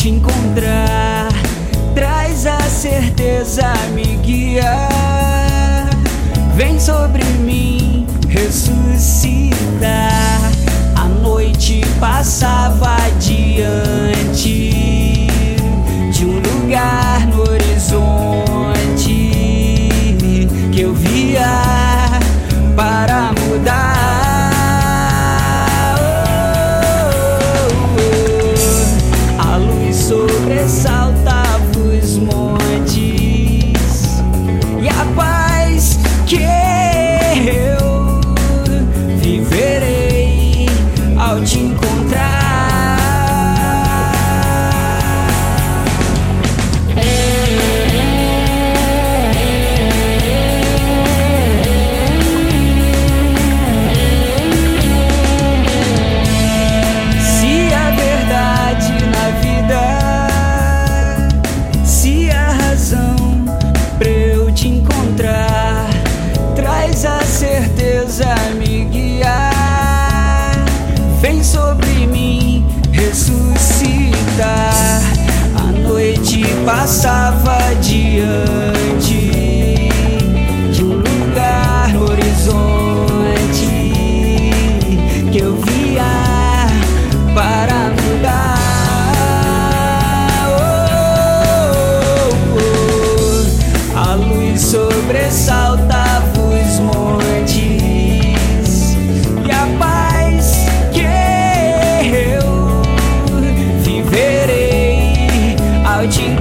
te encontrar. Traz a certeza, me guia. Vem sobre mim ressuscitar. A noite passava. Encontrar. Passava diante de um lugar no horizonte que eu via para mudar. Oh, oh, oh. A luz sobressaltava os montes e a paz que eu viverei ao te.